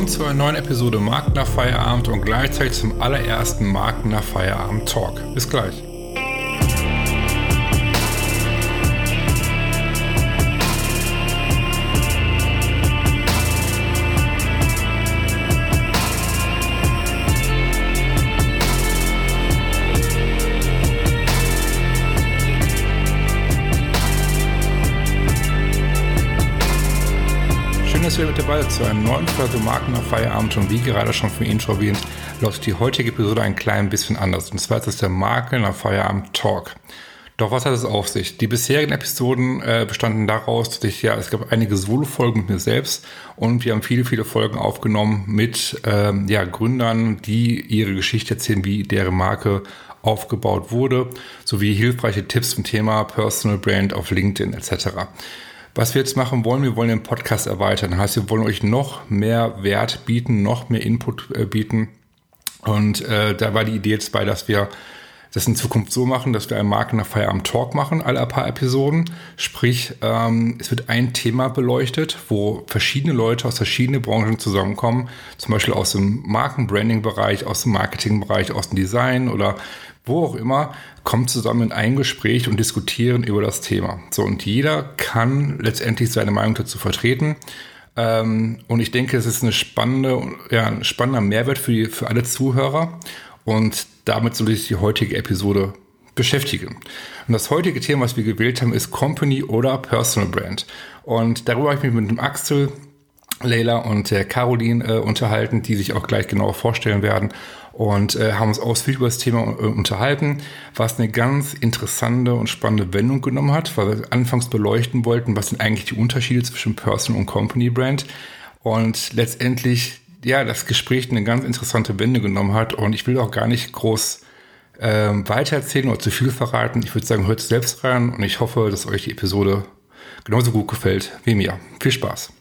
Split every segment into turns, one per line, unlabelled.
willkommen zu einer neuen Episode Markt Feierabend und gleichzeitig zum allerersten Markt Feierabend Talk. Bis gleich. Dass ihr mit dabei zu einem neuen Folge Marken auf Feierabend und wie gerade schon von Intro erwähnt, läuft die heutige Episode ein klein bisschen anders. Und zwar ist es der Marken auf Feierabend Talk. Doch was hat es auf sich? Die bisherigen Episoden äh, bestanden daraus, dass ich ja, es gab einige Solo-Folgen mit mir selbst und wir haben viele, viele Folgen aufgenommen mit ähm, ja, Gründern, die ihre Geschichte erzählen, wie deren Marke aufgebaut wurde, sowie hilfreiche Tipps zum Thema Personal Brand auf LinkedIn etc. Was wir jetzt machen wollen, wir wollen den Podcast erweitern. Das heißt, wir wollen euch noch mehr Wert bieten, noch mehr Input äh, bieten. Und äh, da war die Idee jetzt bei, dass wir das in Zukunft so machen, dass wir einen Marken Feierabend Talk machen, alle paar Episoden. Sprich, ähm, es wird ein Thema beleuchtet, wo verschiedene Leute aus verschiedenen Branchen zusammenkommen, zum Beispiel aus dem Markenbranding-Bereich, aus dem Marketing-Bereich, aus dem Design oder wo auch immer, kommen zusammen in ein Gespräch und diskutieren über das Thema. So, und jeder kann letztendlich seine Meinung dazu vertreten. Ähm, und ich denke, es ist eine spannende, ja, ein spannender Mehrwert für, die, für alle Zuhörer. Und damit soll ich die heutige Episode beschäftigen. Und das heutige Thema, was wir gewählt haben, ist Company oder Personal Brand. Und darüber habe ich mich mit dem Axel, Leila und der Caroline äh, unterhalten, die sich auch gleich genauer vorstellen werden und äh, haben uns ausführlich über das Thema äh, unterhalten, was eine ganz interessante und spannende Wendung genommen hat, weil wir anfangs beleuchten wollten, was sind eigentlich die Unterschiede zwischen Personal und Company Brand und letztendlich ja das Gespräch eine ganz interessante Wende genommen hat und ich will auch gar nicht groß ähm, weitererzählen oder zu viel verraten. Ich würde sagen, hört selbst rein und ich hoffe, dass euch die Episode genauso gut gefällt wie mir. Viel Spaß!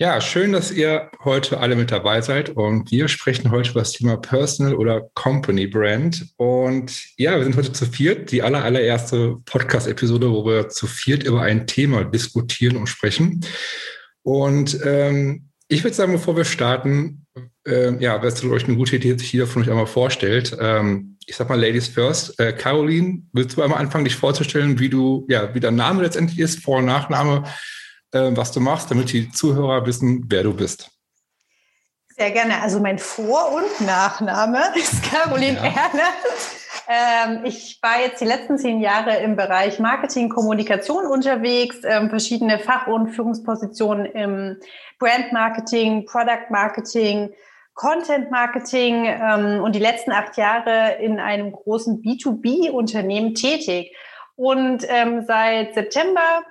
Ja, schön, dass ihr heute alle mit dabei seid und wir sprechen heute über das Thema Personal oder Company Brand. Und ja, wir sind heute zu viert, die aller, allererste Podcast-Episode, wo wir zu viert über ein Thema diskutieren und sprechen. Und ähm, ich würde sagen, bevor wir starten, äh, ja, wäre es euch eine gute Idee, sich jeder von euch einmal vorstellt. Ähm, ich sag mal Ladies first. Äh, Caroline, willst du einmal anfangen, dich vorzustellen, wie du, ja, wie dein Name letztendlich ist, Vor- und Nachname? Äh, was du machst, damit die Zuhörer wissen, wer du bist.
Sehr gerne. Also mein Vor- und Nachname ist Caroline ja. Erle. Ähm, ich war jetzt die letzten zehn Jahre im Bereich Marketing, Kommunikation unterwegs, ähm, verschiedene Fach- und Führungspositionen im Brand Marketing, Product Marketing, Content Marketing ähm, und die letzten acht Jahre in einem großen B2B-Unternehmen tätig. Und ähm, seit September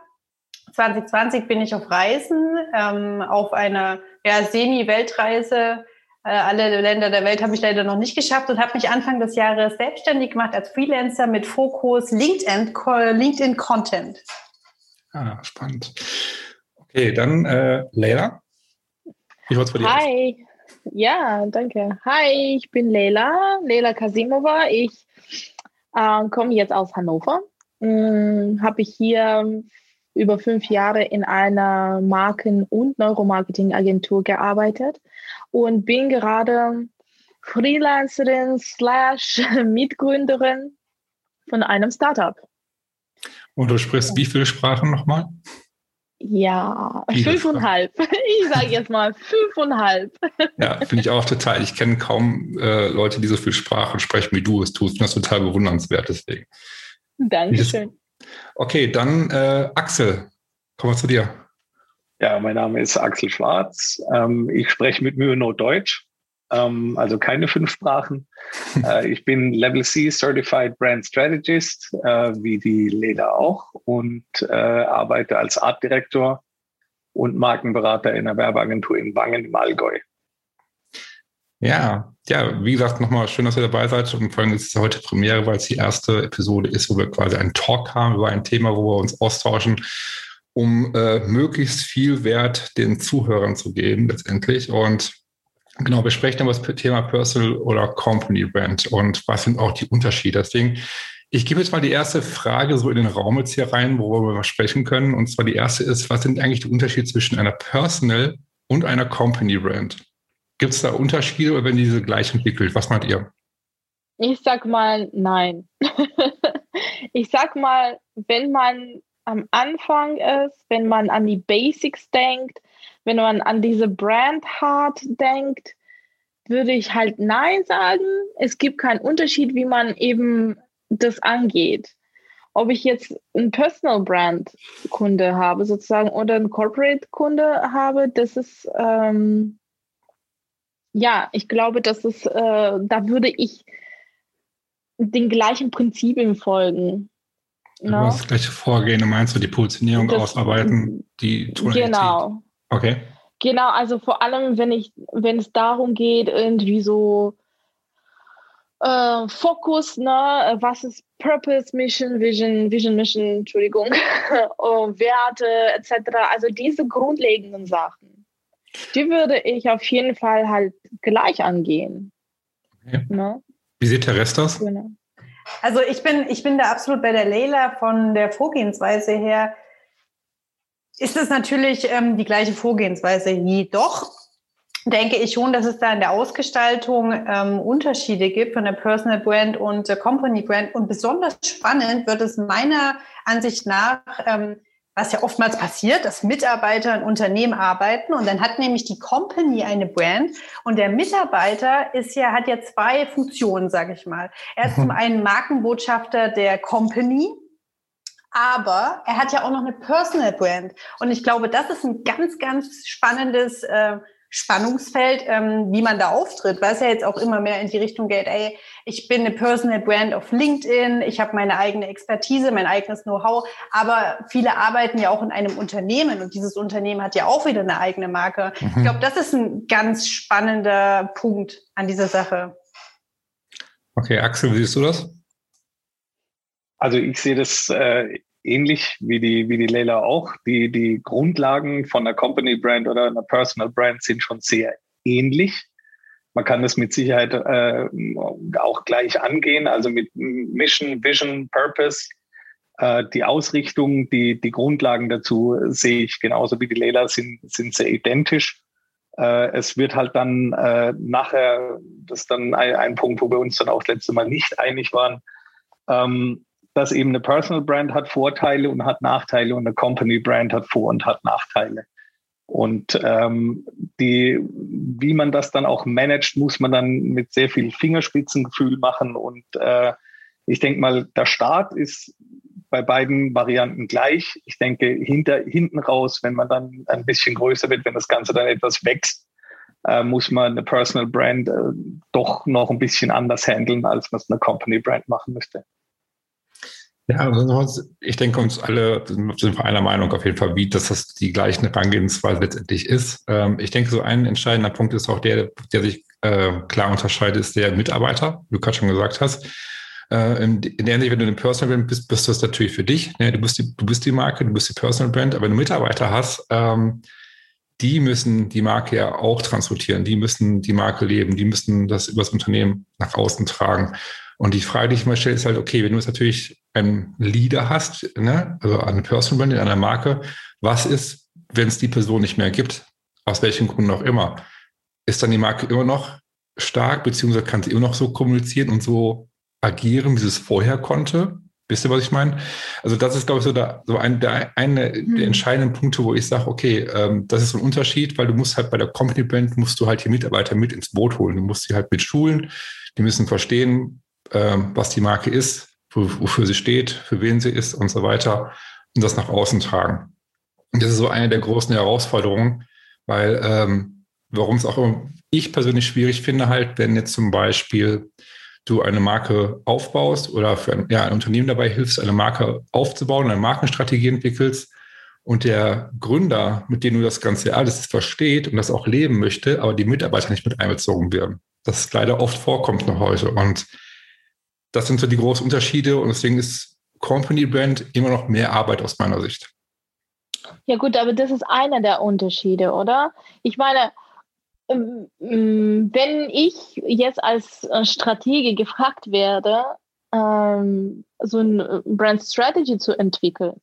2020 bin ich auf Reisen, ähm, auf einer ja, Semi-Weltreise. Äh, alle Länder der Welt habe ich leider noch nicht geschafft und habe mich Anfang des Jahres selbstständig gemacht als Freelancer mit Fokus LinkedIn, LinkedIn Content.
Ah, spannend. Okay, dann äh, Leila.
Wie schaut's bei dir Hi. Aus? Ja, danke. Hi, ich bin Leila, Leila Kasimova. Ich äh, komme jetzt aus Hannover. Hm, habe ich hier über fünf Jahre in einer Marken- und Neuromarketing-Agentur gearbeitet und bin gerade Freelancerin slash Mitgründerin von einem Startup.
Und du sprichst wie viele Sprachen nochmal?
Ja, Viele fünfeinhalb. Sprachen. Ich sage jetzt mal fünfeinhalb.
Ja, finde ich auch total. Ich kenne kaum äh, Leute, die so viele Sprachen sprechen, wie du es tust. das ist total bewundernswert deswegen.
Dankeschön.
Okay, dann äh, Axel, kommen wir zu dir.
Ja, mein Name ist Axel Schwarz. Ähm, ich spreche mit Mühe nur Deutsch, ähm, also keine fünf Sprachen. äh, ich bin Level C Certified Brand Strategist, äh, wie die Leda auch, und äh, arbeite als Art Director und Markenberater in einer Werbeagentur in Wangen im Allgäu.
Ja, ja, wie gesagt, nochmal schön, dass ihr dabei seid. Und vor allem ist es heute Premiere, weil es die erste Episode ist, wo wir quasi einen Talk haben über ein Thema, wo wir uns austauschen, um äh, möglichst viel Wert den Zuhörern zu geben, letztendlich. Und genau, wir sprechen über das Thema Personal oder Company Brand und was sind auch die Unterschiede. Deswegen, ich gebe jetzt mal die erste Frage so in den Raum jetzt hier rein, worüber wir sprechen können. Und zwar die erste ist, was sind eigentlich die Unterschiede zwischen einer Personal und einer Company Brand. Gibt es da Unterschiede oder werden diese gleich entwickelt? Was meint ihr?
Ich sag mal nein. ich sag mal, wenn man am Anfang ist, wenn man an die Basics denkt, wenn man an diese Brand Hard denkt, würde ich halt nein sagen. Es gibt keinen Unterschied, wie man eben das angeht. Ob ich jetzt einen Personal Brand Kunde habe sozusagen oder einen Corporate Kunde habe, das ist ähm, ja, ich glaube, das ist, äh, da würde ich den gleichen Prinzipien folgen.
Ne? Das gleiche Vorgehen, meinst du, die Positionierung das, ausarbeiten, die
Tonalität? Genau.
Okay.
Genau, also vor allem, wenn ich, wenn es darum geht, irgendwie so äh, Fokus, ne, was ist Purpose, Mission, Vision, Vision, Mission, Entschuldigung, oh, Werte etc. Also diese grundlegenden Sachen, die würde ich auf jeden Fall halt gleich angehen.
Okay. Ne? Wie sieht der Rest aus? Genau.
Also ich bin, ich bin da absolut bei der Leila von der Vorgehensweise her. Ist es natürlich ähm, die gleiche Vorgehensweise. Jedoch denke ich schon, dass es da in der Ausgestaltung ähm, Unterschiede gibt von der Personal Brand und der Company Brand. Und besonders spannend wird es meiner Ansicht nach, ähm, was ja oftmals passiert, dass Mitarbeiter in Unternehmen arbeiten und dann hat nämlich die Company eine Brand und der Mitarbeiter ist ja, hat ja zwei Funktionen, sage ich mal. Er ist zum einen Markenbotschafter der Company, aber er hat ja auch noch eine Personal Brand. Und ich glaube, das ist ein ganz, ganz spannendes äh, Spannungsfeld, ähm, wie man da auftritt, weil es ja jetzt auch immer mehr in die Richtung geht, ey, ich bin eine Personal Brand auf LinkedIn, ich habe meine eigene Expertise, mein eigenes Know-how, aber viele arbeiten ja auch in einem Unternehmen und dieses Unternehmen hat ja auch wieder eine eigene Marke. Mhm. Ich glaube, das ist ein ganz spannender Punkt an dieser Sache.
Okay, Axel, wie siehst du das?
Also ich sehe das äh, ähnlich wie die, wie die Leila auch. Die, die Grundlagen von einer Company Brand oder einer Personal Brand sind schon sehr ähnlich. Man kann das mit Sicherheit äh, auch gleich angehen, also mit Mission, Vision, Purpose. Äh, die Ausrichtung, die, die Grundlagen dazu sehe ich genauso wie die Leila sind, sind sehr identisch. Äh, es wird halt dann äh, nachher, das ist dann ein, ein Punkt, wo wir uns dann auch das letzte Mal nicht einig waren, ähm, dass eben eine Personal Brand hat Vorteile und hat Nachteile und eine Company Brand hat Vor- und hat Nachteile. Und ähm, die, wie man das dann auch managt, muss man dann mit sehr viel Fingerspitzengefühl machen. Und äh, ich denke mal, der Start ist bei beiden Varianten gleich. Ich denke, hinter, hinten raus, wenn man dann ein bisschen größer wird, wenn das Ganze dann etwas wächst, äh, muss man eine Personal Brand äh, doch noch ein bisschen anders handeln, als man es eine Company Brand machen müsste.
Ja, also ich denke, uns alle sind wir einer Meinung auf jeden Fall, wie dass das die gleiche Herangehensweise letztendlich ist. Ähm, ich denke, so ein entscheidender Punkt ist auch der, der sich äh, klar unterscheidet, ist der Mitarbeiter, wie du gerade schon gesagt hast. Äh, in, der Hinsicht, wenn du eine Personal Brand bist, bist du das natürlich für dich. Ne? Du, bist die, du bist die Marke, du bist die Personal Brand, aber wenn du Mitarbeiter hast, ähm, die müssen die Marke ja auch transportieren, die müssen die Marke leben, die müssen das übers Unternehmen nach außen tragen. Und die Frage, die ich mal stelle, ist halt, okay, wenn du jetzt natürlich einen Leader hast, ne, also eine Personal Brand in einer Marke, was ist, wenn es die Person nicht mehr gibt? Aus welchen Gründen auch immer. Ist dann die Marke immer noch stark, beziehungsweise kann sie immer noch so kommunizieren und so agieren, wie sie es vorher konnte? Wisst ihr, was ich meine? Also das ist, glaube ich, so, da, so ein, der, eine mhm. der entscheidenden Punkte, wo ich sage, okay, ähm, das ist so ein Unterschied, weil du musst halt bei der Company Brand, musst du halt die Mitarbeiter mit ins Boot holen. Du musst sie halt mit schulen, die müssen verstehen, ähm, was die Marke ist, wofür sie steht, für wen sie ist und so weiter und das nach außen tragen. Und das ist so eine der großen Herausforderungen, weil ähm, warum es auch ich persönlich schwierig finde, halt, wenn jetzt zum Beispiel du eine Marke aufbaust oder für ein, ja, ein Unternehmen dabei hilfst, eine Marke aufzubauen, eine Markenstrategie entwickelst und der Gründer, mit dem du das Ganze alles versteht und das auch leben möchte, aber die Mitarbeiter nicht mit einbezogen werden. Das leider oft vorkommt noch heute. Und das sind so die großen Unterschiede und deswegen ist Company Brand immer noch mehr Arbeit aus meiner Sicht.
Ja gut, aber das ist einer der Unterschiede, oder? Ich meine, ähm, ähm, wenn ich jetzt als äh, Stratege gefragt werde, ähm, so ein Brand Strategy zu entwickeln,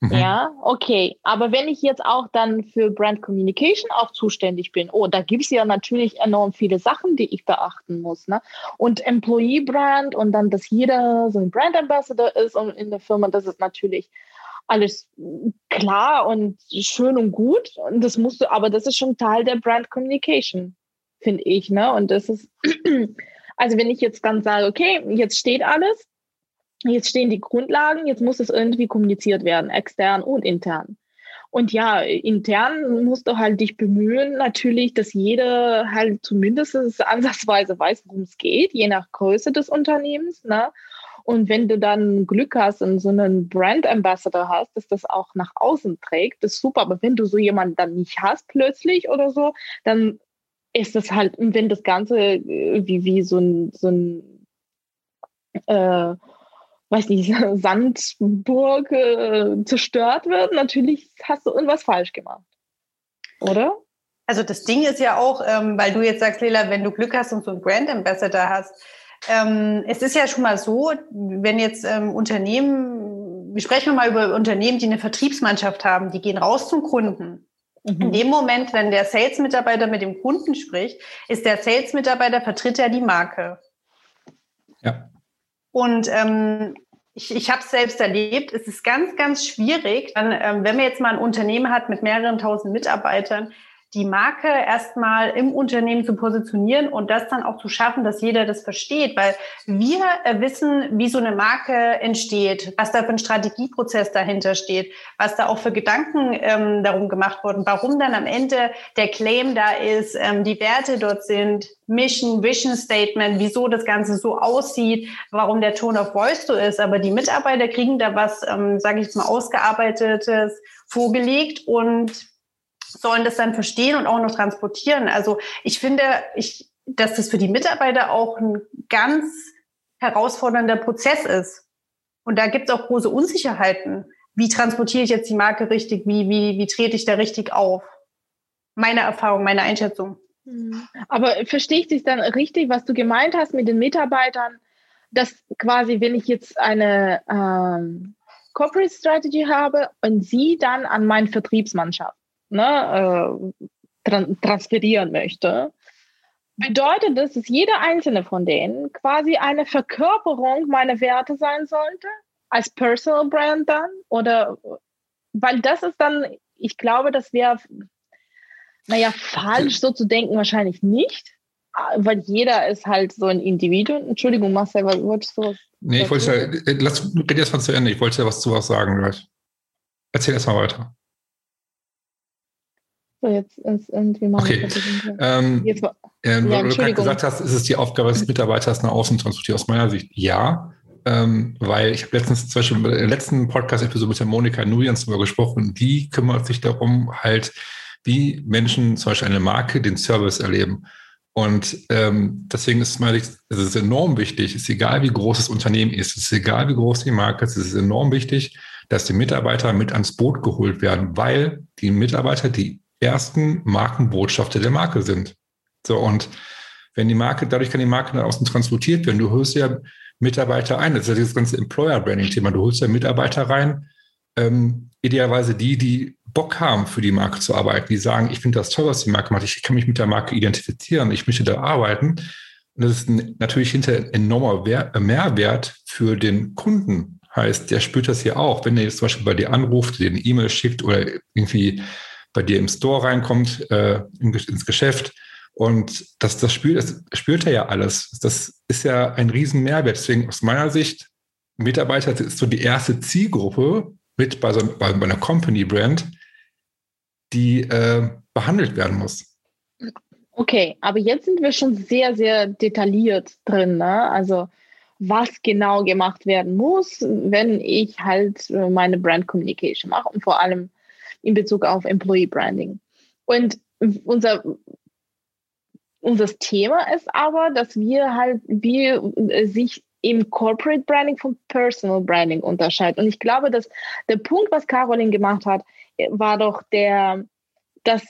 Mhm. Ja, okay. Aber wenn ich jetzt auch dann für Brand Communication auch zuständig bin, oh, da gibt es ja natürlich enorm viele Sachen, die ich beachten muss. Ne? Und Employee Brand und dann, dass jeder so ein Brand Ambassador ist und in der Firma, das ist natürlich alles klar und schön und gut. Und das musst du, aber das ist schon Teil der Brand Communication, finde ich. Ne? Und das ist, also wenn ich jetzt dann sage, okay, jetzt steht alles, jetzt stehen die Grundlagen, jetzt muss es irgendwie kommuniziert werden, extern und intern. Und ja, intern musst du halt dich bemühen, natürlich, dass jeder halt zumindest ansatzweise weiß, worum es geht, je nach Größe des Unternehmens. Ne? Und wenn du dann Glück hast und so einen Brand Ambassador hast, dass das auch nach außen trägt, das ist super. Aber wenn du so jemanden dann nicht hast plötzlich oder so, dann ist das halt, wenn das Ganze äh, wie, wie so ein, so ein äh, weiß nicht, Sandburg äh, zerstört wird, natürlich hast du irgendwas falsch gemacht. Oder?
Also das Ding ist ja auch, ähm, weil du jetzt sagst, Lela, wenn du Glück hast und so einen Brand Ambassador hast, ähm, es ist ja schon mal so, wenn jetzt ähm, Unternehmen, wir sprechen mal über Unternehmen, die eine Vertriebsmannschaft haben, die gehen raus zum Kunden. Mhm. In dem Moment, wenn der Sales-Mitarbeiter mit dem Kunden spricht, ist der Sales-Mitarbeiter, vertritt er die Marke. Ja. Und ähm, ich, ich habe es selbst erlebt, es ist ganz, ganz schwierig, dann, ähm, wenn man jetzt mal ein Unternehmen hat mit mehreren tausend Mitarbeitern, die Marke erstmal im Unternehmen zu positionieren und das dann auch zu schaffen, dass jeder das versteht, weil wir äh, wissen, wie so eine Marke entsteht, was da für ein Strategieprozess dahinter steht, was da auch für Gedanken ähm, darum gemacht wurden, warum dann am Ende der Claim da ist, ähm, die Werte dort sind, Mission, Vision Statement, wieso das Ganze so aussieht, warum der Tone of Voice so ist. Aber die Mitarbeiter kriegen da was, ähm, sage ich mal, ausgearbeitetes vorgelegt und sollen das dann verstehen und auch noch transportieren. Also ich finde, ich, dass das für die Mitarbeiter auch ein ganz herausfordernder Prozess ist. Und da gibt es auch große Unsicherheiten. Wie transportiere ich jetzt die Marke richtig? Wie, wie, wie trete ich da richtig auf? Meine Erfahrung, meine Einschätzung.
Hm. Aber verstehe ich dich dann richtig, was du gemeint hast mit den Mitarbeitern, dass quasi, wenn ich jetzt eine ähm, Corporate Strategy habe und sie dann an meine Vertriebsmannschaft ne, äh, tran transferieren möchte, bedeutet das, dass jeder einzelne von denen quasi eine Verkörperung meiner Werte sein sollte, als Personal Brand dann? Oder weil das ist dann, ich glaube, das wäre, naja, falsch so zu denken wahrscheinlich nicht, weil jeder ist halt so ein Individuum. Entschuldigung, Marcel, was wolltest du was?
Nee, ich wollte ja, lass, red erst mal zu Ende, ich wollte ja was zu was sagen, right? Erzähl erst mal weiter. So, jetzt ist irgendwie mal. Okay. Ähm, jetzt war, äh, ja, weil du gerade gesagt hast, ist es die Aufgabe des Mitarbeiters nach außen transportieren. Aus meiner Sicht ja. Ähm, weil ich habe letztens zum Beispiel in der letzten Podcast-Episode mit der Monika Nujans darüber gesprochen, die kümmert sich darum, halt, wie Menschen zum Beispiel eine Marke den Service erleben. Und ähm, deswegen ist es mal, es ist enorm wichtig, es ist egal, wie groß das Unternehmen ist, es ist egal, wie groß die Marke ist, es ist enorm wichtig, dass die Mitarbeiter mit ans Boot geholt werden, weil die Mitarbeiter, die ersten Markenbotschafter der Marke sind. So, und wenn die Marke, dadurch kann die Marke nach außen transportiert werden. Du holst ja Mitarbeiter ein. Das ist ja das ganze Employer-Branding-Thema. Du holst ja Mitarbeiter rein, ähm, idealerweise die, die Bock haben, für die Marke zu arbeiten, die sagen, ich finde das toll, was die Marke macht, ich kann mich mit der Marke identifizieren, ich möchte da arbeiten. Und das ist ein, natürlich hinter ein enormer äh, Mehrwert für den Kunden. Heißt, der spürt das hier auch. Wenn er jetzt zum Beispiel bei dir anruft, dir eine E-Mail schickt oder irgendwie bei dir im Store reinkommt, äh, ins Geschäft. Und das, das, spürt, das spürt er ja alles. Das ist ja ein riesen Mehrwert. Deswegen aus meiner Sicht, Mitarbeiter ist so die erste Zielgruppe mit bei, so, bei, bei einer Company-Brand, die äh, behandelt werden muss.
Okay, aber jetzt sind wir schon sehr, sehr detailliert drin. Ne? Also was genau gemacht werden muss, wenn ich halt äh, meine Brand Communication mache und vor allem in Bezug auf Employee Branding. Und unser unser Thema ist aber, dass wir halt, wie sich im Corporate Branding vom Personal Branding unterscheiden. Und ich glaube, dass der Punkt, was Caroline gemacht hat, war doch der, dass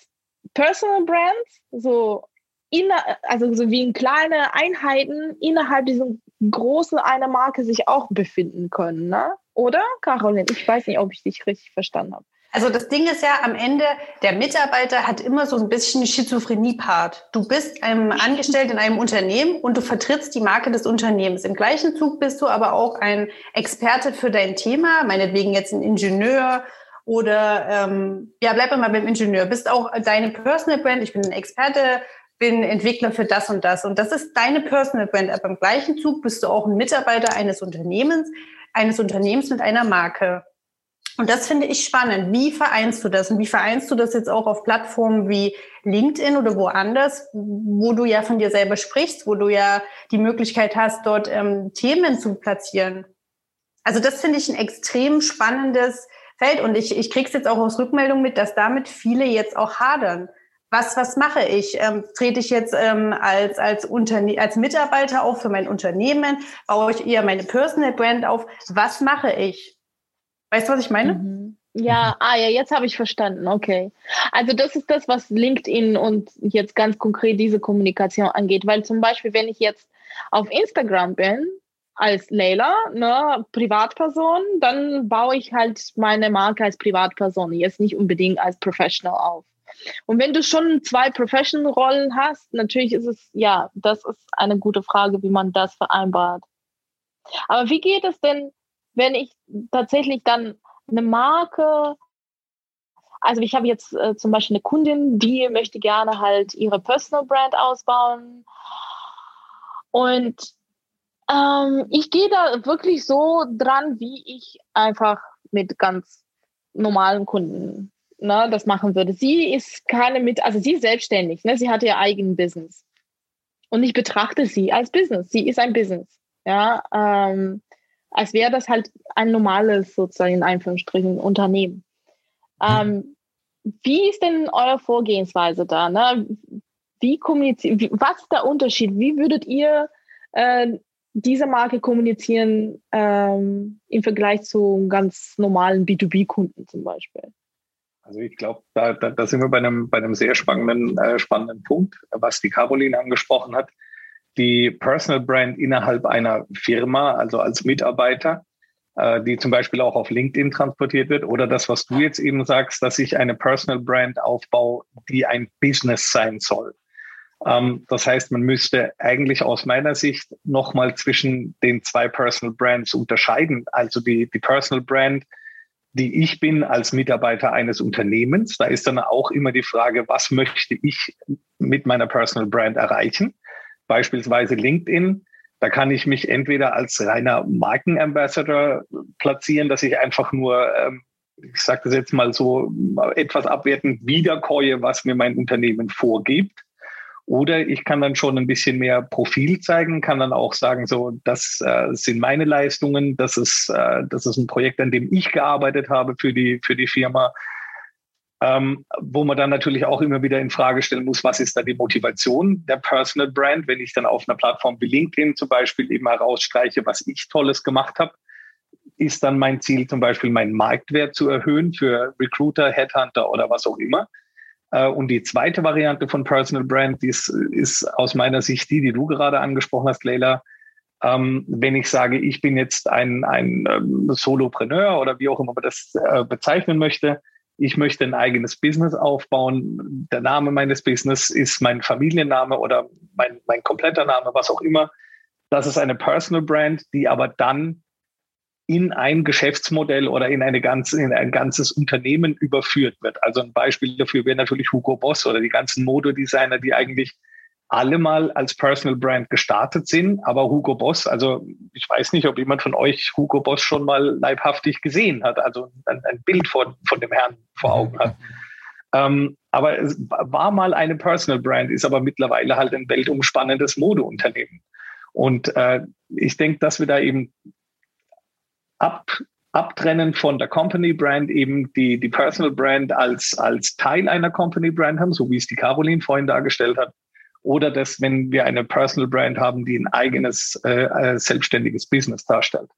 Personal Brands so inner, also so wie in kleine Einheiten innerhalb diesem große eine Marke sich auch befinden können, ne? Oder, Caroline? Ich weiß nicht, ob ich dich richtig verstanden habe.
Also das Ding ist ja am Ende, der Mitarbeiter hat immer so ein bisschen Schizophrenie-Part. Du bist einem Angestellten in einem Unternehmen und du vertrittst die Marke des Unternehmens. Im gleichen Zug bist du aber auch ein Experte für dein Thema, meinetwegen jetzt ein Ingenieur oder ähm, ja, bleib mal beim Ingenieur. Bist auch deine Personal Brand. Ich bin ein Experte, bin Entwickler für das und das. Und das ist deine Personal Brand. Aber im gleichen Zug bist du auch ein Mitarbeiter eines Unternehmens, eines Unternehmens mit einer Marke. Und das finde ich spannend. Wie vereinst du das? Und wie vereinst du das jetzt auch auf Plattformen wie LinkedIn oder woanders, wo du ja von dir selber sprichst, wo du ja die Möglichkeit hast, dort ähm, Themen zu platzieren? Also das finde ich ein extrem spannendes Feld. Und ich, ich kriege es jetzt auch aus Rückmeldung mit, dass damit viele jetzt auch hadern. Was, was mache ich? Ähm, trete ich jetzt ähm, als, als, Unterne als Mitarbeiter auf für mein Unternehmen? Baue ich eher meine Personal Brand auf? Was mache ich? Weißt du, was ich meine?
Mhm. Ja, ah ja, jetzt habe ich verstanden. Okay. Also das ist das, was LinkedIn und jetzt ganz konkret diese Kommunikation angeht. Weil zum Beispiel, wenn ich jetzt auf Instagram bin, als Leila, ne, Privatperson, dann baue ich halt meine Marke als Privatperson, jetzt nicht unbedingt als Professional auf. Und wenn du schon zwei Professional-Rollen hast, natürlich ist es, ja, das ist eine gute Frage, wie man das vereinbart. Aber wie geht es denn, wenn ich tatsächlich dann eine Marke, also ich habe jetzt äh, zum Beispiel eine Kundin, die möchte gerne halt ihre Personal Brand ausbauen. Und ähm, ich gehe da wirklich so dran, wie ich einfach mit ganz normalen Kunden ne, das machen würde. Sie ist keine mit, also sie ist selbstständig, ne, sie hat ihr eigenes Business. Und ich betrachte sie als Business. Sie ist ein Business. Ja, ähm, als wäre das halt ein normales, sozusagen in Anführungsstrichen, Unternehmen. Ähm, wie ist denn eure Vorgehensweise da? Ne? Wie kommuniziert, was ist der Unterschied? Wie würdet ihr äh, diese Marke kommunizieren ähm, im Vergleich zu ganz normalen B2B-Kunden zum Beispiel?
Also ich glaube, da, da, da, sind wir bei einem, bei einem sehr spannenden, äh, spannenden Punkt, was die Caroline angesprochen hat die Personal Brand innerhalb einer Firma, also als Mitarbeiter, äh, die zum Beispiel auch auf LinkedIn transportiert wird, oder das, was du jetzt eben sagst, dass ich eine Personal Brand aufbaue, die ein Business sein soll. Ähm, das heißt, man müsste eigentlich aus meiner Sicht nochmal zwischen den zwei Personal Brands unterscheiden. Also die, die Personal Brand, die ich bin als Mitarbeiter eines Unternehmens. Da ist dann auch immer die Frage, was möchte ich mit meiner Personal Brand erreichen? Beispielsweise LinkedIn. Da kann ich mich entweder als reiner Markenambassador platzieren, dass ich einfach nur, ähm, ich sage das jetzt mal so, etwas abwertend wiederkäue, was mir mein Unternehmen vorgibt. Oder ich kann dann schon ein bisschen mehr Profil zeigen, kann dann auch sagen, so, das äh, sind meine Leistungen, das ist, äh, das ist ein Projekt, an dem ich gearbeitet habe für die, für die Firma ähm, wo man dann natürlich auch immer wieder in Frage stellen muss, was ist da die Motivation der Personal Brand, wenn ich dann auf einer Plattform wie LinkedIn zum Beispiel eben herausstreiche, was ich Tolles gemacht habe, ist dann mein Ziel zum Beispiel meinen Marktwert zu erhöhen für Recruiter, Headhunter oder was auch immer. Äh, und die zweite Variante von Personal Brand ist, ist aus meiner Sicht die, die du gerade angesprochen hast, Leila. Ähm, wenn ich sage, ich bin jetzt ein, ein ähm, Solopreneur oder wie auch immer man das äh, bezeichnen möchte, ich möchte ein eigenes Business aufbauen. Der Name meines Business ist mein Familienname oder mein, mein kompletter Name, was auch immer. Das ist eine Personal Brand, die aber dann in ein Geschäftsmodell oder in, eine ganze, in ein ganzes Unternehmen überführt wird. Also ein Beispiel dafür wäre natürlich Hugo Boss oder die ganzen Modedesigner, die eigentlich alle mal als Personal Brand gestartet sind, aber Hugo Boss, also ich weiß nicht, ob jemand von euch Hugo Boss schon mal leibhaftig gesehen hat, also ein, ein Bild von, von dem Herrn vor Augen hat. Ähm, aber es war mal eine Personal Brand, ist aber mittlerweile halt ein weltumspannendes Modeunternehmen. Und äh, ich denke, dass wir da eben ab, abtrennen von der Company Brand eben die, die Personal Brand als, als Teil einer Company Brand haben, so wie es die Caroline vorhin dargestellt hat oder dass, wenn wir eine Personal Brand haben, die ein eigenes äh, äh, selbstständiges Business darstellt.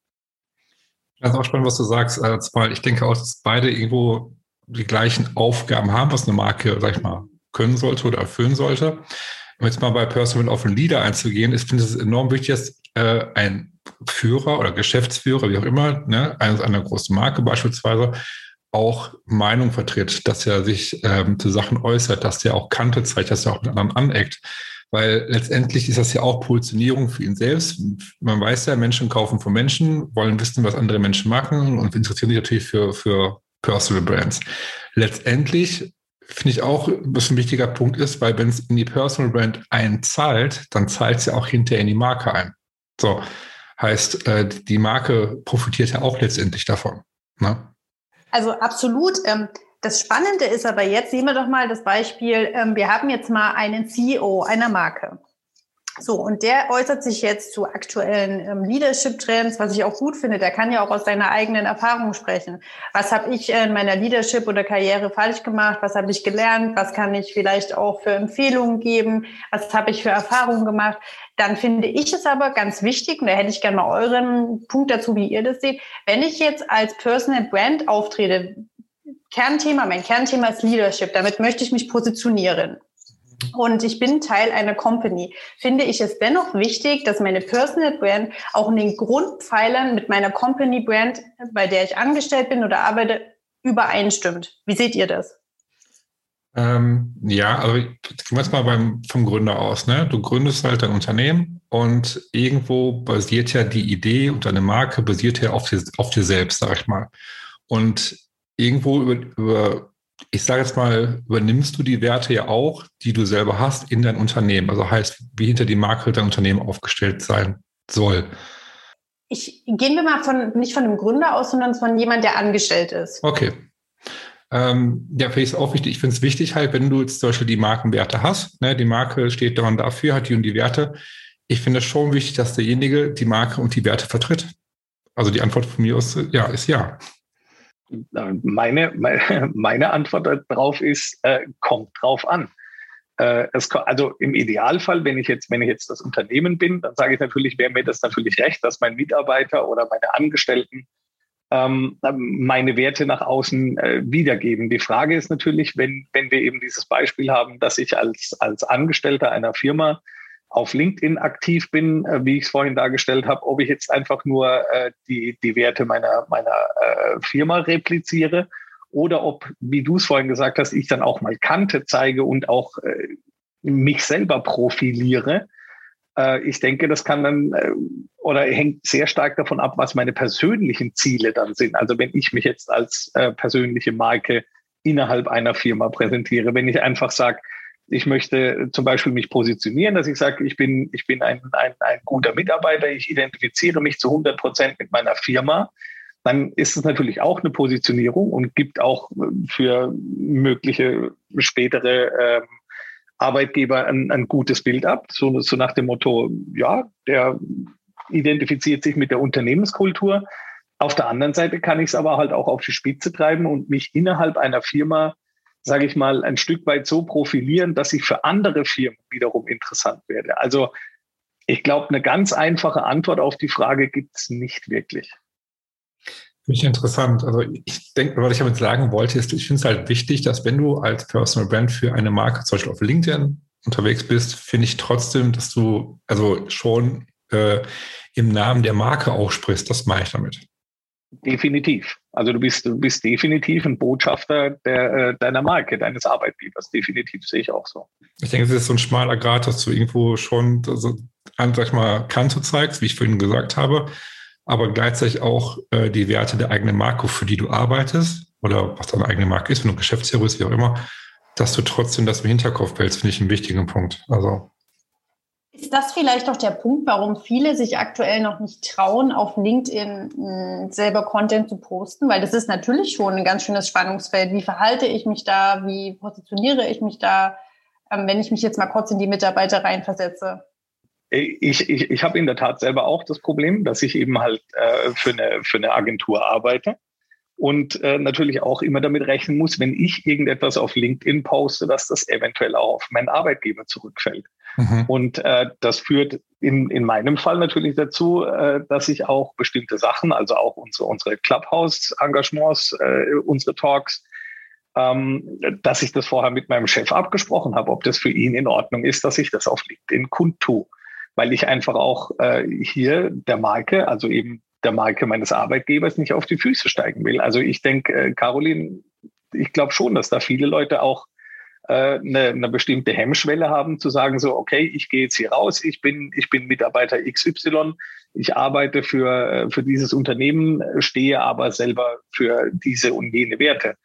Das ist auch spannend, was du sagst, weil ich denke auch, dass beide irgendwo die gleichen Aufgaben haben, was eine Marke, sag ich mal, können sollte oder erfüllen sollte. Um jetzt mal bei Personal auf den Leader einzugehen, ist, finde ich es enorm wichtig, dass äh, ein Führer oder Geschäftsführer, wie auch immer, ne, einer großen Marke beispielsweise, auch Meinung vertritt, dass er sich ähm, zu Sachen äußert, dass er auch Kante zeigt, dass er auch mit anderen aneckt. Weil letztendlich ist das ja auch Positionierung für ihn selbst. Man weiß ja, Menschen kaufen von Menschen, wollen wissen, was andere Menschen machen und interessieren sich natürlich für, für Personal Brands. Letztendlich finde ich auch, was ein wichtiger Punkt ist, weil wenn es in die Personal Brand einzahlt, dann zahlt es ja auch hinterher in die Marke ein. So, heißt, äh, die Marke profitiert ja auch letztendlich davon. Ne?
Also absolut. Ähm, das Spannende ist aber jetzt, sehen wir doch mal das Beispiel, ähm, wir haben jetzt mal einen CEO einer Marke. So, und der äußert sich jetzt zu aktuellen ähm, Leadership-Trends, was ich auch gut finde. Der kann ja auch aus seiner eigenen Erfahrung sprechen. Was habe ich in meiner Leadership oder Karriere falsch gemacht? Was habe ich gelernt? Was kann ich vielleicht auch für Empfehlungen geben? Was habe ich für Erfahrungen gemacht? Dann finde ich es aber ganz wichtig, und da hätte ich gerne mal euren Punkt dazu, wie ihr das seht. Wenn ich jetzt als Personal Brand auftrete, Kernthema, mein Kernthema ist Leadership. Damit möchte ich mich positionieren und ich bin Teil einer Company, finde ich es dennoch wichtig, dass meine Personal Brand auch in den Grundpfeilern mit meiner Company Brand, bei der ich angestellt bin oder arbeite, übereinstimmt. Wie seht ihr das?
Ähm, ja, also gehen wir jetzt mal beim, vom Gründer aus. Ne? Du gründest halt ein Unternehmen und irgendwo basiert ja die Idee und deine Marke basiert ja auf dir, auf dir selbst, sag ich mal. Und irgendwo über, über ich sage jetzt mal, übernimmst du die Werte ja auch, die du selber hast, in dein Unternehmen. Also heißt, wie hinter die Marke dein Unternehmen aufgestellt sein soll.
Ich gehen wir mal von nicht von einem Gründer aus, sondern von jemand, der angestellt ist.
Okay. Ähm, ja, finde ich es auch wichtig. Ich finde es wichtig halt, wenn du jetzt zum Beispiel die Markenwerte hast, ne, die Marke steht daran dafür, hat die und die Werte. Ich finde es schon wichtig, dass derjenige die Marke und die Werte vertritt. Also die Antwort von mir aus, ja, ist ja.
Meine, meine, Antwort darauf ist, äh, kommt drauf an. Äh, es, also im Idealfall, wenn ich jetzt, wenn ich jetzt das Unternehmen bin, dann sage ich natürlich, wäre mir das natürlich recht, dass mein Mitarbeiter oder meine Angestellten ähm, meine Werte nach außen äh, wiedergeben. Die Frage ist natürlich, wenn, wenn wir eben dieses Beispiel haben, dass ich als, als Angestellter einer Firma auf LinkedIn aktiv bin, äh, wie ich es vorhin dargestellt habe, ob ich jetzt einfach nur äh, die, die Werte meiner, meiner äh, Firma repliziere oder ob, wie du es vorhin gesagt hast, ich dann auch mal Kante zeige und auch äh, mich selber profiliere. Äh, ich denke, das kann dann äh, oder hängt sehr stark davon ab, was meine persönlichen Ziele dann sind. Also wenn ich mich jetzt als persönliche Marke innerhalb einer Firma präsentiere, wenn ich einfach sage, ich möchte zum Beispiel mich positionieren, dass ich sage, ich bin, ich bin ein, ein, ein guter Mitarbeiter, ich identifiziere mich zu 100 Prozent mit meiner Firma. Dann ist es natürlich auch eine Positionierung und gibt auch für mögliche spätere ähm, Arbeitgeber ein, ein gutes Bild ab. So, so nach dem Motto, ja, der identifiziert sich mit der Unternehmenskultur. Auf der anderen Seite kann ich es aber halt auch auf die Spitze treiben und mich innerhalb einer Firma sage ich mal, ein Stück weit so profilieren, dass ich für andere Firmen wiederum interessant werde. Also ich glaube, eine ganz einfache Antwort auf die Frage gibt es nicht wirklich.
Finde ich interessant. Also ich denke, was ich damit sagen wollte, ist, ich finde es halt wichtig, dass wenn du als Personal Brand für eine Marke zum Beispiel auf LinkedIn unterwegs bist, finde ich trotzdem, dass du also schon äh, im Namen der Marke auch sprichst. Das mache ich damit.
Definitiv. Also du bist, du bist definitiv ein Botschafter der, äh, deiner Marke, deines Arbeitgebers. Definitiv sehe ich auch so.
Ich denke, es ist so ein schmaler Grad, dass du irgendwo schon, also, sag ich mal, Kante zeigst, wie ich vorhin gesagt habe, aber gleichzeitig auch äh, die Werte der eigenen Marke, für die du arbeitest oder was deine eigene Marke ist, wenn du Geschäftsführer bist, wie auch immer, dass du trotzdem das im Hinterkopf behältst, finde ich einen wichtigen Punkt. Also
ist das vielleicht auch der Punkt, warum viele sich aktuell noch nicht trauen, auf LinkedIn hm, selber Content zu posten? Weil das ist natürlich schon ein ganz schönes Spannungsfeld. Wie verhalte ich mich da? Wie positioniere ich mich da, ähm, wenn ich mich jetzt mal kurz in die Mitarbeiter reinversetze?
Ich, ich, ich habe in der Tat selber auch das Problem, dass ich eben halt äh, für, eine, für eine Agentur arbeite und äh, natürlich auch immer damit rechnen muss, wenn ich irgendetwas auf LinkedIn poste, dass das eventuell auch auf meinen Arbeitgeber zurückfällt. Mhm. Und äh, das führt in, in meinem Fall natürlich dazu, äh, dass ich auch bestimmte Sachen, also auch unsere, unsere Clubhouse-Engagements, äh, unsere Talks, ähm, dass ich das vorher mit meinem Chef abgesprochen habe, ob das für ihn in Ordnung ist, dass ich das auf LinkedIn kundtue weil ich einfach auch äh, hier der Marke, also eben der Marke meines Arbeitgebers nicht auf die Füße steigen will. Also ich denke, äh, Caroline, ich glaube schon, dass da viele Leute auch eine, eine bestimmte Hemmschwelle haben, zu sagen, so, okay, ich gehe jetzt hier raus, ich bin, ich bin Mitarbeiter XY, ich arbeite für, äh, für dieses Unternehmen, stehe aber selber für diese und jene Werte.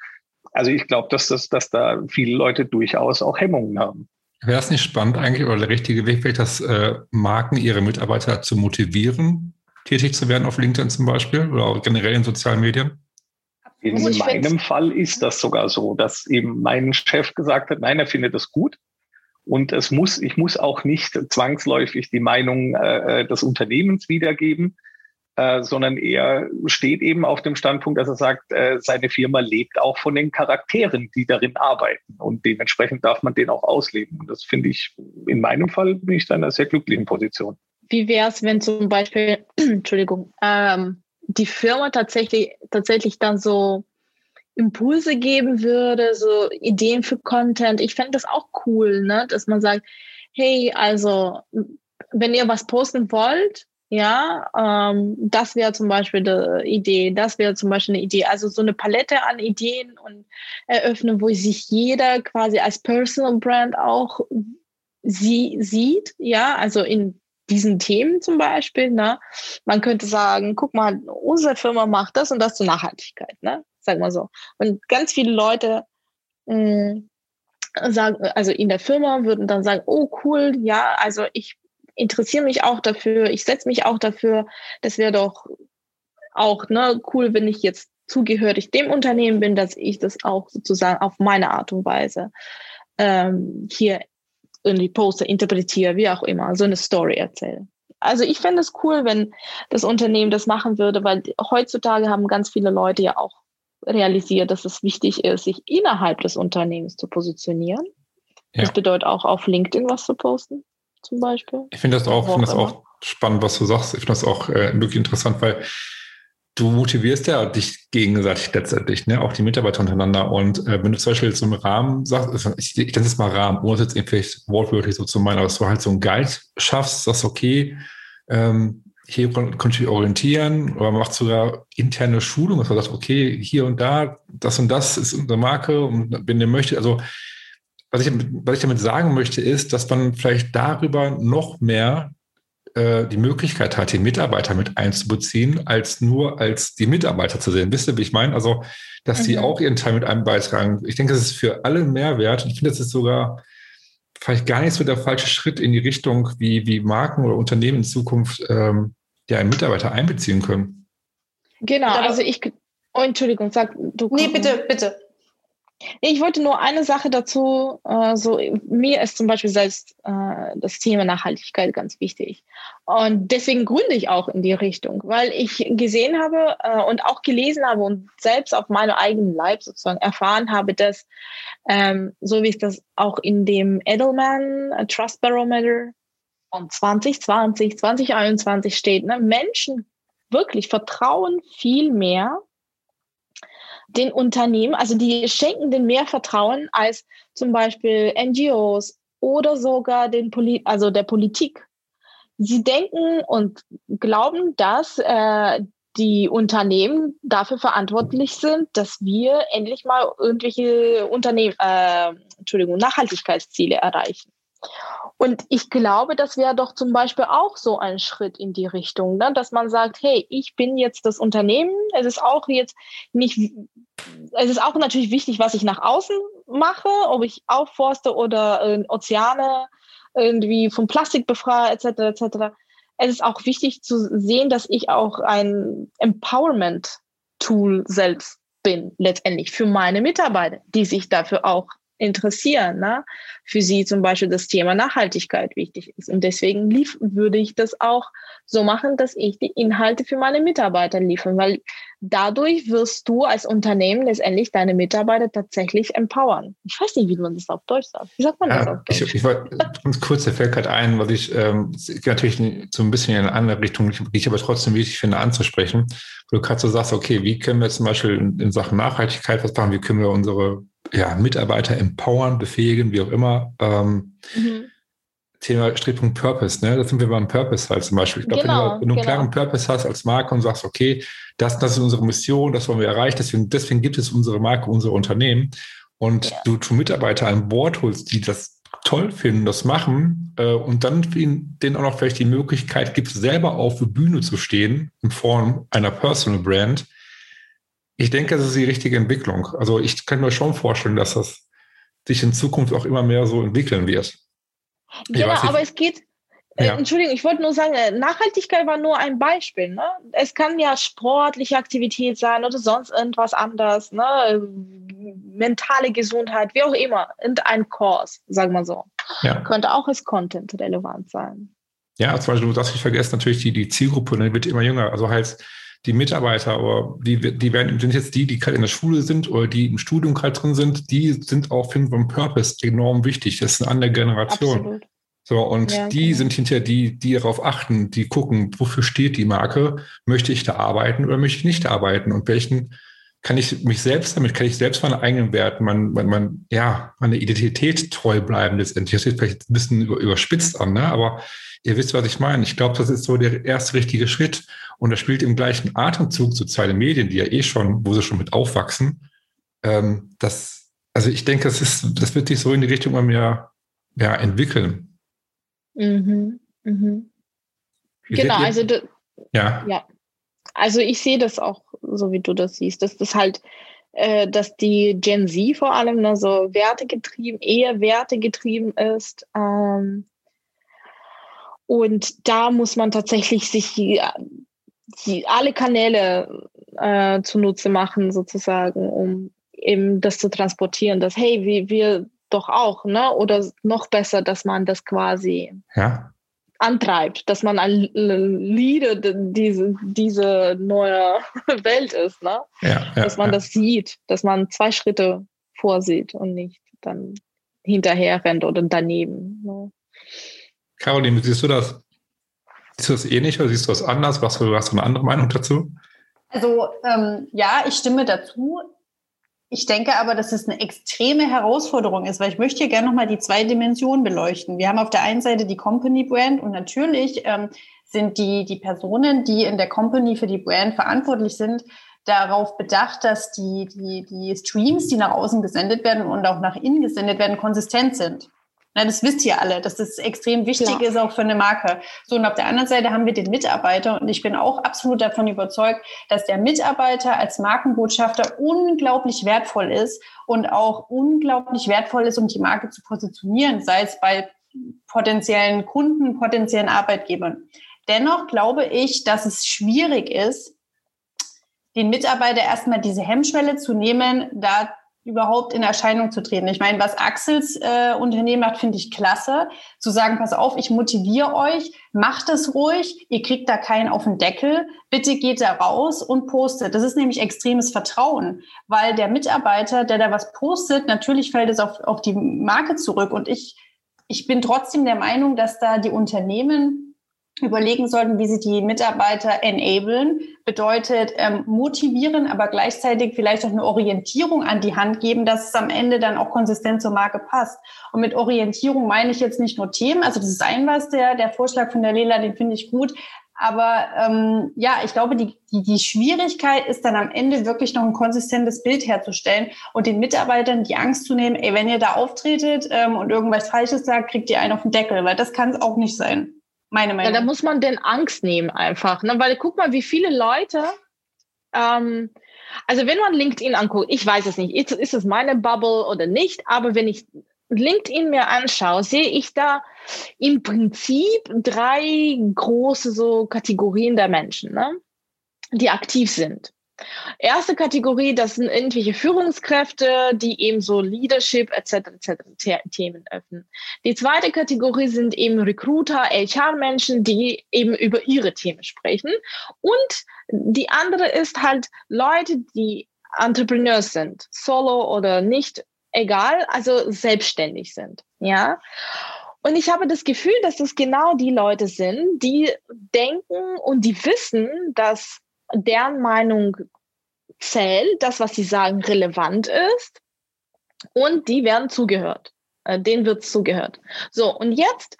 Also ich glaube, dass, das, dass da viele Leute durchaus auch Hemmungen haben.
Wäre es nicht spannend eigentlich oder der richtige Weg vielleicht, dass äh, Marken ihre Mitarbeiter zu motivieren, tätig zu werden auf LinkedIn zum Beispiel oder auch generell in sozialen Medien?
In also meinem Fall ist das sogar so, dass eben mein Chef gesagt hat, nein, er findet das gut. Und es muss, ich muss auch nicht zwangsläufig die Meinung äh, des Unternehmens wiedergeben, äh, sondern er steht eben auf dem Standpunkt, dass er sagt, äh, seine Firma lebt auch von den Charakteren, die darin arbeiten. Und dementsprechend darf man den auch ausleben. Und das finde ich, in meinem Fall bin ich da in einer sehr glücklichen Position.
Wie wäre es, wenn zum Beispiel, Entschuldigung, ähm, die Firma tatsächlich, tatsächlich dann so Impulse geben würde, so Ideen für Content. Ich fände das auch cool, ne? dass man sagt, hey, also wenn ihr was posten wollt, ja, ähm, das wäre zum Beispiel eine Idee, das wäre zum Beispiel eine Idee. Also so eine Palette an Ideen und eröffnen, wo sich jeder quasi als Personal Brand auch sie sieht, ja, also in diesen Themen zum Beispiel. Ne? Man könnte sagen, guck mal, unsere Firma macht das und das zur Nachhaltigkeit, ne? Sag mal so. Und ganz viele Leute mh, mm, sagen, also in der Firma würden dann sagen, oh cool, ja, also ich interessiere mich auch dafür, ich setze mich auch dafür. Das wäre doch auch ne, cool, wenn ich jetzt zugehörig dem Unternehmen bin, dass ich das auch sozusagen auf meine Art und Weise ähm, hier irgendwie poste, interpretiere, wie auch immer, so eine Story erzähle. Also ich fände es cool, wenn das Unternehmen das machen würde, weil heutzutage haben ganz viele Leute ja auch realisiert, dass es wichtig ist, sich innerhalb des Unternehmens zu positionieren. Ja. Das bedeutet auch auf LinkedIn was zu posten, zum Beispiel.
Ich finde das auch, finde das auch spannend, was du sagst. Ich finde das auch äh, wirklich interessant, weil du motivierst ja dich gegenseitig letztendlich, ne? auch die Mitarbeiter untereinander. Und äh, wenn du zum Beispiel so einen Rahmen sagst, also ich, ich nenne es mal Rahmen, ohne es jetzt eben vielleicht wortwörtlich so zu meinen, aber dass du halt so einen Guide schaffst, sagst, okay, ähm, hier konnte ich orientieren oder macht sogar interne Schulung, dass man sagt, okay, hier und da, das und das ist unsere Marke und wenn ihr möchtet, also was ich, was ich damit sagen möchte, ist, dass man vielleicht darüber noch mehr äh, die Möglichkeit hat, die Mitarbeiter mit einzubeziehen, als nur als die Mitarbeiter zu sehen. Wisst ihr, wie ich meine? Also, dass mhm. die auch ihren Teil mit einem beitragen. Ich denke, das ist für alle Mehrwert. Ich finde, das ist sogar vielleicht gar nicht so der falsche Schritt in die Richtung, wie, wie Marken oder Unternehmen in Zukunft ähm, ja, einen Mitarbeiter einbeziehen können.
Genau, also ich, oh, Entschuldigung, sag du.
Nee, bitte, bitte.
Ich wollte nur eine Sache dazu, äh, so mir ist zum Beispiel selbst äh, das Thema Nachhaltigkeit ganz wichtig. Und deswegen gründe ich auch in die Richtung, weil ich gesehen habe äh, und auch gelesen habe und selbst auf meinem eigenen Leib sozusagen erfahren habe, dass, ähm, so wie es das auch in dem Edelman äh, Trust Barometer von 2020, 2021 steht, ne, Menschen wirklich vertrauen viel mehr den Unternehmen, also die schenken den mehr Vertrauen als zum Beispiel NGOs oder sogar den Poli also der Politik. Sie denken und glauben, dass äh, die Unternehmen dafür verantwortlich sind, dass wir endlich mal irgendwelche Unternehmen, äh, Entschuldigung, Nachhaltigkeitsziele erreichen. Und ich glaube, das wäre doch zum Beispiel auch so ein Schritt in die Richtung, ne? dass man sagt, hey, ich bin jetzt das Unternehmen. Es ist auch jetzt nicht, es ist auch natürlich wichtig, was ich nach außen mache, ob ich aufforste oder äh, Ozeane irgendwie vom Plastik befreie, etc., etc. Es ist auch wichtig zu sehen, dass ich auch ein Empowerment-Tool selbst bin, letztendlich für meine Mitarbeiter, die sich dafür auch interessieren, ne? für sie zum Beispiel das Thema Nachhaltigkeit wichtig ist. Und deswegen lief, würde ich das auch so machen, dass ich die Inhalte für meine Mitarbeiter liefere, weil dadurch wirst du als Unternehmen letztendlich deine Mitarbeiter tatsächlich empowern. Ich weiß nicht, wie man das auf Deutsch sagt. Wie sagt man ja, das auf
Deutsch? Ich, ich war ganz kurz, der fällt gerade ein, was ich ähm, natürlich so ein bisschen in eine andere Richtung, die ich aber trotzdem wichtig finde anzusprechen. Wo du gerade so sagst, okay, wie können wir zum Beispiel in, in Sachen Nachhaltigkeit was machen, wie können wir unsere ja, Mitarbeiter empowern, befähigen, wie auch immer. Ähm, mhm. Thema Strickpunkt Purpose, ne? Da sind wir beim Purpose halt zum Beispiel. Ich glaube, genau, wenn, du, wenn du einen genau. klaren Purpose hast als Marke und sagst, okay, das, das ist unsere Mission, das wollen wir erreichen, deswegen, deswegen gibt es unsere Marke, unser Unternehmen. Und ja. du, du Mitarbeiter an Bord holst, die das toll finden, das machen äh, und dann denen auch noch vielleicht die Möglichkeit gibt, selber auf der Bühne zu stehen in Form einer Personal Brand. Ich denke, das ist die richtige Entwicklung. Also ich kann mir schon vorstellen, dass das sich in Zukunft auch immer mehr so entwickeln wird.
Genau, aber es geht, äh, ja. Entschuldigung, ich wollte nur sagen, äh, Nachhaltigkeit war nur ein Beispiel. Ne? Es kann ja sportliche Aktivität sein oder sonst irgendwas anderes, ne? mentale Gesundheit, wie auch immer, irgendein Kurs, sagen wir so. Ja. Könnte auch als Content relevant sein.
Ja, zum Beispiel, du darfst nicht vergessen, natürlich die, die Zielgruppe ne, wird immer jünger. Also heißt, die Mitarbeiter, oder die, die werden, sind jetzt die, die gerade in der Schule sind oder die im Studium gerade drin sind, die sind auch, finden vom Purpose enorm wichtig. Das ist eine andere Generation. Absolut. So, und ja, die genau. sind hinterher die, die darauf achten, die gucken, wofür steht die Marke? Möchte ich da arbeiten oder möchte ich nicht arbeiten? Und welchen kann ich mich selbst damit, kann ich selbst meine eigenen Werten, mein, mein, mein, ja, meine Identität treu bleiben letztendlich. Das ist vielleicht ein bisschen überspitzt an, ne? aber ihr wisst, was ich meine. Ich glaube, das ist so der erste richtige Schritt. Und das spielt im gleichen Atemzug soziale Medien, die ja eh schon, wo sie schon mit aufwachsen. Ähm, das, also ich denke, das ist, das wird sich so in die Richtung immer mehr ja, entwickeln.
Mhm. Mhm. Genau, also ja. ja. Also ich sehe das auch so, wie du das siehst, dass das halt, äh, dass die Gen Z vor allem ne, so wertegetrieben, eher wertegetrieben ist. Ähm, und da muss man tatsächlich sich die, die, alle Kanäle äh, zunutze machen, sozusagen, um eben das zu transportieren, dass, hey, wir, wir doch auch, ne? Oder noch besser, dass man das quasi ja. antreibt, dass man ein Leader diese, diese neue Welt ist, ne? Ja, ja, dass man das sieht, dass man zwei Schritte vorsieht und nicht dann hinterher rennt oder daneben. Ne?
Caroline, siehst du das? Siehst du das ähnlich oder siehst du das anders? Was, hast du eine andere Meinung dazu?
Also ähm, ja, ich stimme dazu. Ich denke aber, dass es eine extreme Herausforderung ist, weil ich möchte hier gerne nochmal die zwei Dimensionen beleuchten. Wir haben auf der einen Seite die Company Brand und natürlich ähm, sind die, die Personen, die in der Company für die Brand verantwortlich sind, darauf bedacht, dass die, die, die Streams, die nach außen gesendet werden und auch nach innen gesendet werden, konsistent sind. Na, das wisst ihr alle, dass das extrem wichtig Klar. ist, auch für eine Marke. So, und auf der anderen Seite haben wir den Mitarbeiter und ich bin auch absolut davon überzeugt, dass der Mitarbeiter als Markenbotschafter unglaublich wertvoll ist und auch unglaublich wertvoll ist, um die Marke zu positionieren, sei es bei potenziellen Kunden, potenziellen Arbeitgebern. Dennoch glaube ich, dass es schwierig ist, den Mitarbeiter erstmal diese Hemmschwelle zu nehmen, da überhaupt in Erscheinung zu treten. Ich meine, was Axels äh, Unternehmen macht, finde ich klasse. Zu sagen, pass auf, ich motiviere euch, macht es ruhig, ihr kriegt da keinen auf den Deckel, bitte geht da raus und postet. Das ist nämlich extremes Vertrauen, weil der Mitarbeiter, der da was postet, natürlich fällt es auf, auf die Marke zurück. Und ich, ich bin trotzdem der Meinung, dass da die Unternehmen überlegen sollten, wie sie die Mitarbeiter enablen, bedeutet ähm, motivieren, aber gleichzeitig vielleicht auch eine Orientierung an die Hand geben, dass es am Ende dann auch konsistent zur Marke passt. Und mit Orientierung meine ich jetzt nicht nur Themen, also das ist ein was, der, der Vorschlag von der Lela, den finde ich gut, aber ähm, ja, ich glaube, die, die, die Schwierigkeit ist dann am Ende wirklich noch ein konsistentes Bild herzustellen und den Mitarbeitern die Angst zu nehmen, ey, wenn ihr da auftretet ähm, und irgendwas Falsches sagt, kriegt ihr einen auf den Deckel, weil das kann es auch nicht sein. Meine Meinung.
Ja, da muss man den Angst nehmen einfach. Ne? Weil guck mal, wie viele Leute, ähm, also wenn man LinkedIn anguckt, ich weiß es nicht, ist, ist es meine Bubble oder nicht, aber wenn ich LinkedIn mir anschaue, sehe ich da im Prinzip drei große so Kategorien der Menschen, ne? die aktiv sind. Erste Kategorie, das sind irgendwelche Führungskräfte, die eben so Leadership etc. etc. Themen öffnen. Die zweite Kategorie sind eben Recruiter, HR-Menschen, die eben über ihre Themen sprechen. Und die andere ist halt Leute, die Entrepreneurs sind, solo oder nicht, egal, also selbstständig sind. Ja. Und ich habe das Gefühl, dass das genau die Leute sind, die denken und die wissen, dass deren Meinung zählt, das, was sie sagen, relevant ist und die werden zugehört. Äh, denen wird zugehört. So, und jetzt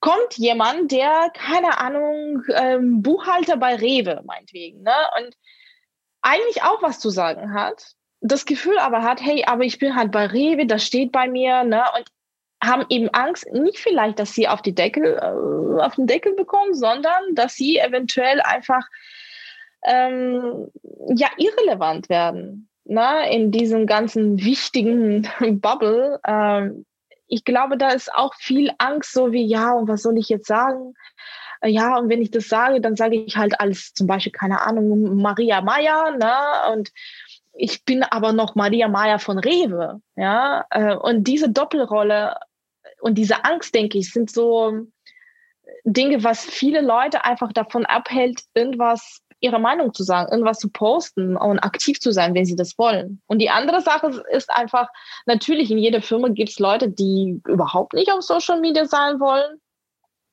kommt jemand, der, keine Ahnung, ähm, Buchhalter bei Rewe, meinetwegen, ne? Und eigentlich auch was zu sagen hat, das Gefühl aber hat, hey, aber ich bin halt bei Rewe, das steht bei mir, ne? Und haben eben Angst, nicht vielleicht, dass sie auf die Deckel, äh, auf den Deckel bekommen, sondern dass sie eventuell einfach ähm, ja irrelevant werden ne? in diesem ganzen wichtigen Bubble. Ähm, ich glaube, da ist auch viel Angst, so wie, ja, und was soll ich jetzt sagen? Äh, ja, und wenn ich das sage, dann sage ich halt als zum Beispiel, keine Ahnung, Maria Maya, ne? Und ich bin aber noch Maria Maya von Rewe, ja. Äh, und diese Doppelrolle und diese Angst, denke ich, sind so Dinge, was viele Leute einfach davon abhält, irgendwas ihre Meinung zu sagen, irgendwas zu posten und aktiv zu sein, wenn sie das wollen. Und die andere Sache ist einfach, natürlich in jeder Firma gibt es Leute, die überhaupt nicht auf Social Media sein wollen.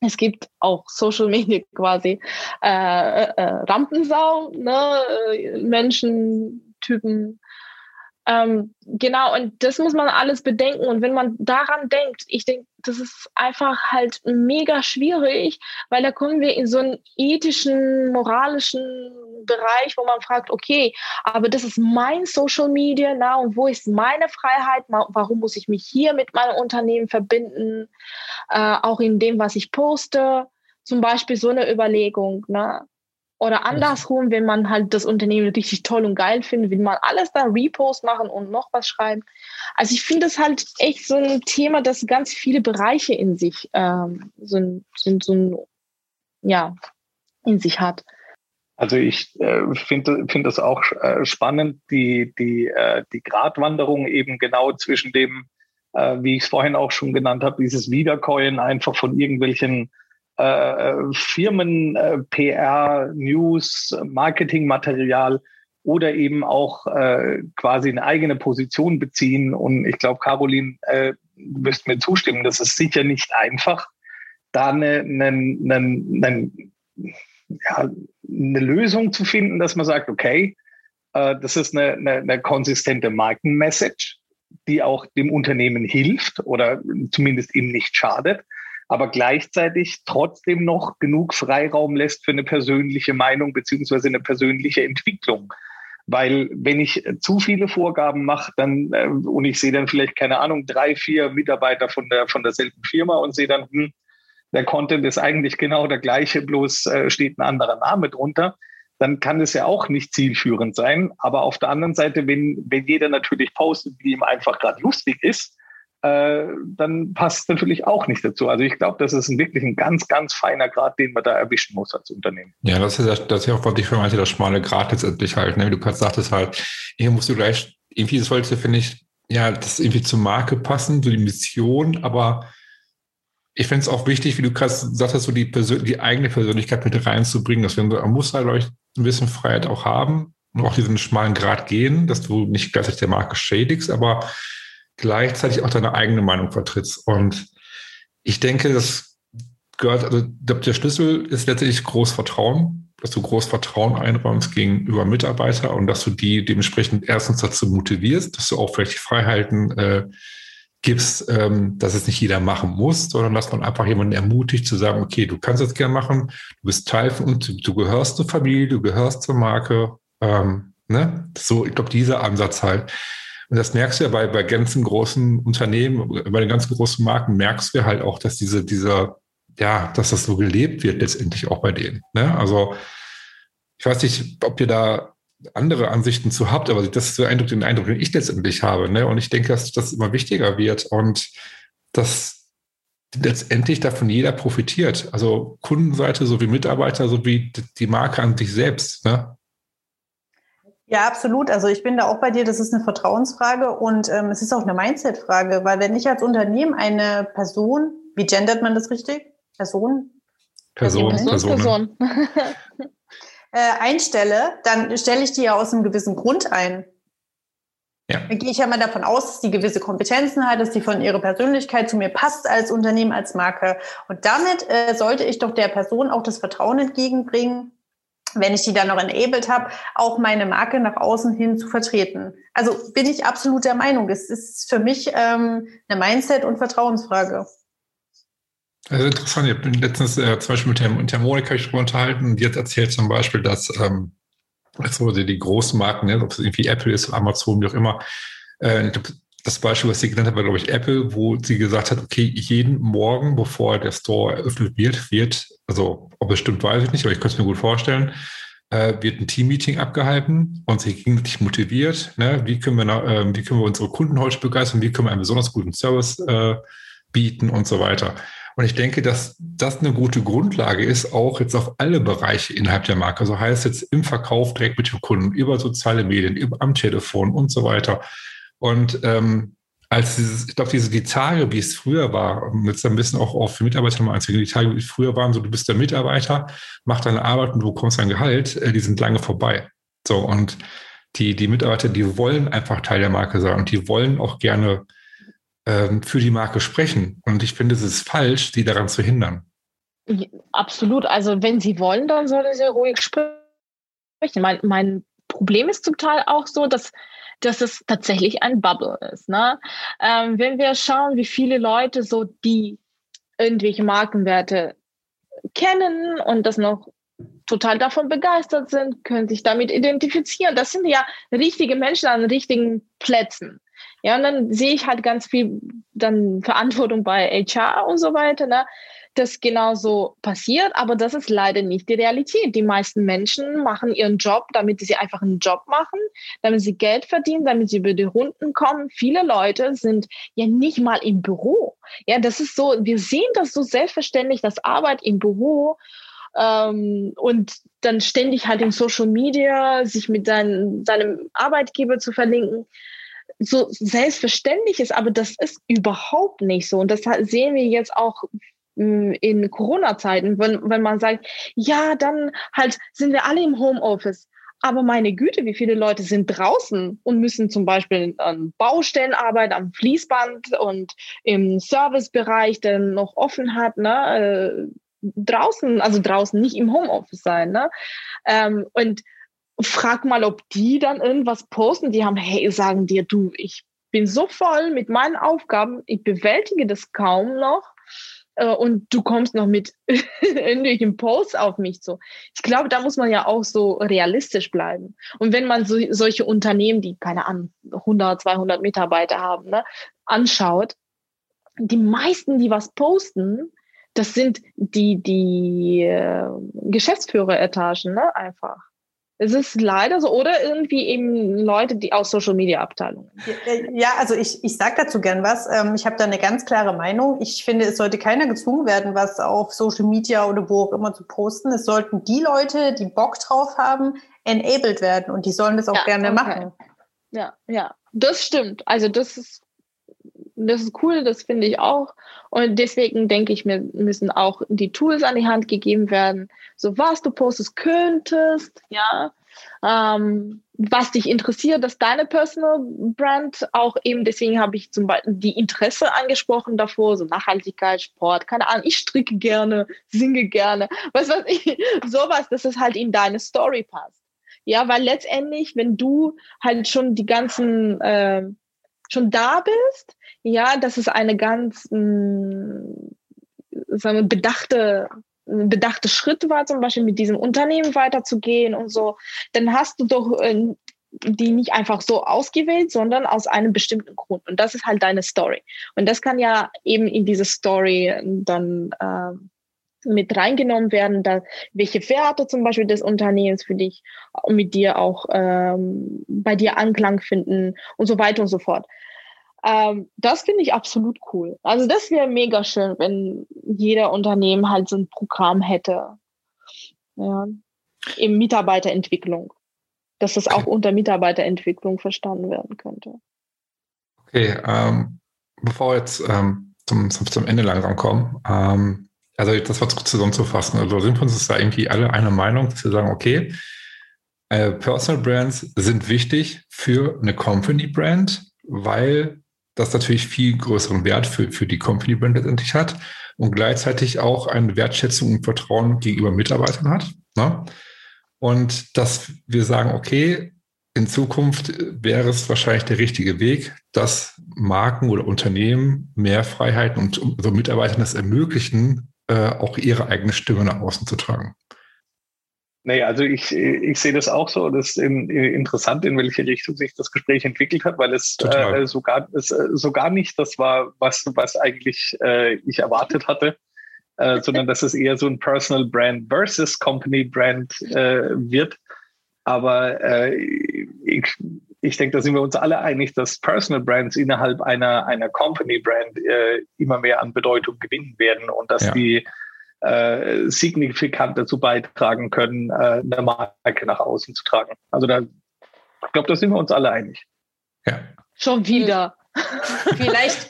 Es gibt auch Social Media quasi äh, äh, Rampensau, ne? Äh, Menschen, Typen, ähm, genau, und das muss man alles bedenken. Und wenn man daran denkt, ich denke, das ist einfach halt mega schwierig, weil da kommen wir in so einen ethischen, moralischen Bereich, wo man fragt, okay, aber das ist mein Social Media, na, und wo ist meine Freiheit? Warum muss ich mich hier mit meinem Unternehmen verbinden? Äh, auch in dem, was ich poste. Zum Beispiel so eine Überlegung, ne? Oder andersrum, wenn man halt das Unternehmen richtig toll und geil findet, will man alles da Repost machen und noch was schreiben. Also ich finde das halt echt so ein Thema, das ganz viele Bereiche in sich ähm, so, so, so ja, in sich hat.
Also ich äh, finde find das auch äh, spannend, die, die, äh, die Gratwanderung eben genau zwischen dem, äh, wie ich es vorhin auch schon genannt habe, dieses Wiederkäuen einfach von irgendwelchen äh, Firmen, äh, PR, News, Marketingmaterial oder eben auch äh, quasi eine eigene Position beziehen. Und ich glaube, Caroline, äh, du wirst mir zustimmen, das ist sicher nicht einfach, da eine, eine, eine, eine, ja, eine Lösung zu finden, dass man sagt, okay, äh, das ist eine, eine, eine konsistente Markenmessage, die auch dem Unternehmen hilft oder zumindest ihm nicht schadet aber gleichzeitig trotzdem noch genug Freiraum lässt für eine persönliche Meinung beziehungsweise eine persönliche Entwicklung. Weil wenn ich zu viele Vorgaben mache, dann äh, und ich sehe dann vielleicht keine Ahnung drei, vier Mitarbeiter von der von derselben Firma und sehe dann, hm, der Content ist eigentlich genau der gleiche, bloß äh, steht ein anderer Name drunter, dann kann es ja auch nicht zielführend sein. Aber auf der anderen Seite, wenn wenn jeder natürlich postet, wie ihm einfach gerade lustig ist, äh, dann passt natürlich auch nicht dazu. Also ich glaube, das ist ein, wirklich ein ganz, ganz feiner Grad, den man da erwischen muss als Unternehmen.
Ja, das ist ja, das ist ja auch, was ich für meinte, das schmale Grad letztendlich halt. Ne? Du kannst sagtest halt, hier musst du gleich, irgendwie sollte, finde ich, ja, das irgendwie zur Marke passen, so die Mission, aber ich finde es auch wichtig, wie du gerade sagtest, so die, die eigene Persönlichkeit mit reinzubringen. Wir, man muss halt, ich, ein bisschen Freiheit auch haben und auch diesen schmalen Grad gehen, dass du nicht gleichzeitig der Marke schädigst, aber gleichzeitig auch deine eigene Meinung vertrittst. Und ich denke, das gehört, also der Schlüssel ist letztendlich Großvertrauen, dass du Großvertrauen einräumst gegenüber Mitarbeiter und dass du die dementsprechend erstens dazu motivierst, dass du auch vielleicht die Freiheiten äh, gibst, ähm, dass es nicht jeder machen muss, sondern dass man einfach jemanden ermutigt zu sagen, okay, du kannst es gerne machen, du bist Teil von uns, du gehörst zur Familie, du gehörst zur Marke. Ähm, ne? So, ich glaube, dieser Ansatz halt und das merkst du ja bei, bei ganzen großen Unternehmen, bei den ganzen großen Marken, merkst du halt auch, dass diese, dieser, ja, dass das so gelebt wird letztendlich auch bei denen. Ne? Also ich weiß nicht, ob ihr da andere Ansichten zu habt, aber das ist der Eindruck, den Eindruck, den ich letztendlich habe. Ne? Und ich denke, dass das immer wichtiger wird und dass letztendlich davon jeder profitiert. Also Kundenseite sowie Mitarbeiter sowie die Marke an sich selbst. Ne?
Ja, absolut. Also ich bin da auch bei dir, das ist eine Vertrauensfrage und ähm, es ist auch eine Mindset-Frage, weil wenn ich als Unternehmen eine Person, wie gendert man das richtig? Person?
Person, Person. Person.
äh, einstelle, dann stelle ich die ja aus einem gewissen Grund ein. Ja. Dann gehe ich ja mal davon aus, dass die gewisse Kompetenzen hat, dass die von ihrer Persönlichkeit zu mir passt als Unternehmen, als Marke. Und damit äh, sollte ich doch der Person auch das Vertrauen entgegenbringen, wenn ich die dann noch enabled habe, auch meine Marke nach außen hin zu vertreten. Also bin ich absolut der Meinung, es ist für mich ähm, eine Mindset- und Vertrauensfrage.
Also interessant, ich habe letztens äh, zum Beispiel mit der, mit der Monika schon unterhalten, die hat erzählt zum Beispiel, dass ähm, also die großen Marken, ne, ob es irgendwie Apple ist, Amazon, wie auch immer, äh, das Beispiel, was sie genannt hat, war, glaube ich, Apple, wo sie gesagt hat, okay, jeden Morgen, bevor der Store eröffnet wird, wird, also ob es stimmt, weiß ich nicht, aber ich könnte es mir gut vorstellen, äh, wird ein Team-Meeting abgehalten und sie gegenseitig motiviert. Ne? Wie, können wir, äh, wie können wir unsere Kunden heute begeistern? Wie können wir einen besonders guten Service äh, bieten und so weiter? Und ich denke, dass das eine gute Grundlage ist, auch jetzt auf alle Bereiche innerhalb der Marke. Also heißt jetzt im Verkauf direkt mit dem Kunden, über soziale Medien, am Telefon und so weiter. Und ähm, als dieses, ich glaube, diese die Tage, wie es früher war, um jetzt ein bisschen auch auf Mitarbeiter mal einzugehen, die Tage, wie es früher waren, so du bist der Mitarbeiter, mach deine Arbeit und du bekommst dein Gehalt, äh, die sind lange vorbei. So, und die, die Mitarbeiter, die wollen einfach Teil der Marke sein und die wollen auch gerne ähm, für die Marke sprechen. Und ich finde, es ist falsch, sie daran zu hindern.
Absolut. Also wenn sie wollen, dann sollen sie ruhig sprechen. Mein, mein Problem ist zum Teil auch so, dass dass es tatsächlich ein Bubble ist. Ne? Ähm, wenn wir schauen, wie viele Leute so die irgendwelche Markenwerte kennen und das noch total davon begeistert sind, können sich damit identifizieren. Das sind ja richtige Menschen an richtigen Plätzen. Ja, und dann sehe ich halt ganz viel dann Verantwortung bei HR und so weiter, ne? Das genauso passiert, aber das ist leider nicht die Realität. Die meisten Menschen machen ihren Job, damit sie einfach einen Job machen, damit sie Geld verdienen, damit sie über die Runden kommen. Viele Leute sind ja nicht mal im Büro. Ja, das ist so, wir sehen das so selbstverständlich, dass Arbeit im Büro ähm, und dann ständig halt in Social Media sich mit seinen, seinem Arbeitgeber zu verlinken so selbstverständlich ist, aber das ist überhaupt nicht so. Und das sehen wir jetzt auch in Corona-Zeiten, wenn, wenn man sagt, ja, dann halt sind wir alle im Homeoffice. Aber meine Güte, wie viele Leute sind draußen und müssen zum Beispiel an Baustellen arbeiten, am Fließband und im Servicebereich, der noch offen hat, ne, äh, draußen, also draußen nicht im Homeoffice sein. Ne? Ähm, und frag mal, ob die dann irgendwas posten. Die haben, hey, sagen dir, du, ich bin so voll mit meinen Aufgaben, ich bewältige das kaum noch und du kommst noch mit irgendwelchen Posts auf mich zu. Ich glaube, da muss man ja auch so realistisch bleiben. Und wenn man so, solche Unternehmen, die keine Ahnung, 100, 200 Mitarbeiter haben, ne, anschaut, die meisten, die was posten, das sind die, die äh, Geschäftsführeretagen, ne, einfach. Es ist leider so. Oder irgendwie eben Leute, die aus Social Media Abteilungen.
Ja, also ich, ich sage dazu gern was. Ähm, ich habe da eine ganz klare Meinung. Ich finde, es sollte keiner gezwungen werden, was auf Social Media oder wo auch immer zu posten. Es sollten die Leute, die Bock drauf haben, enabled werden und die sollen das auch ja, gerne okay. machen.
Ja, ja, das stimmt. Also das ist das ist cool, das finde ich auch. Und deswegen denke ich mir, müssen auch die Tools an die Hand gegeben werden. So was du postest könntest, ja, ähm, was dich interessiert, dass deine Personal Brand auch eben, deswegen habe ich zum Beispiel die Interesse angesprochen davor, so Nachhaltigkeit, Sport, keine Ahnung, ich stricke gerne, singe gerne, was weiß ich, sowas, dass es halt in deine Story passt. Ja, weil letztendlich, wenn du halt schon die ganzen äh, schon da bist, ja, das ist eine ganz mh, mm, sagen wir, bedachte bedachte Schritt war, zum Beispiel mit diesem Unternehmen weiterzugehen und so, dann hast du doch äh, die nicht einfach so ausgewählt, sondern aus einem bestimmten Grund. Und das ist halt deine Story. Und das kann ja eben in diese Story dann äh, mit reingenommen werden, da, welche Werte zum Beispiel des Unternehmens für dich mit dir auch ähm, bei dir Anklang finden und so weiter und so fort. Ähm, das finde ich absolut cool. Also das wäre mega schön, wenn jeder Unternehmen halt so ein Programm hätte. Ja. In Mitarbeiterentwicklung. Dass das auch unter Mitarbeiterentwicklung verstanden werden könnte.
Okay, ähm, bevor jetzt ähm, zum, zum, zum, Ende langsam kommen, ähm, also das war zusammenzufassen. Also sind wir uns da irgendwie alle einer Meinung, dass wir sagen, okay, äh, Personal Brands sind wichtig für eine Company Brand, weil das natürlich viel größeren Wert für, für die Company Brand letztendlich hat und gleichzeitig auch eine Wertschätzung und Vertrauen gegenüber Mitarbeitern hat. Ne? Und dass wir sagen, okay, in Zukunft wäre es wahrscheinlich der richtige Weg, dass Marken oder Unternehmen mehr Freiheiten und so Mitarbeitern das ermöglichen, äh, auch ihre eigene Stimme nach außen zu tragen.
Nee, also ich, ich sehe das auch so. Das ist in, interessant, in welche Richtung sich das Gespräch entwickelt hat, weil es äh, sogar, es, äh, sogar nicht das war, was, was eigentlich äh, ich erwartet hatte, äh, sondern dass es eher so ein Personal Brand versus Company Brand äh, wird. Aber ich, ich denke, da sind wir uns alle einig, dass Personal Brands innerhalb einer, einer Company Brand äh, immer mehr an Bedeutung gewinnen werden und dass ja. die äh, signifikant dazu beitragen können, äh, eine Marke nach außen zu tragen. Also da, ich glaube, da sind wir uns alle einig.
Ja. Schon wieder.
Vielleicht,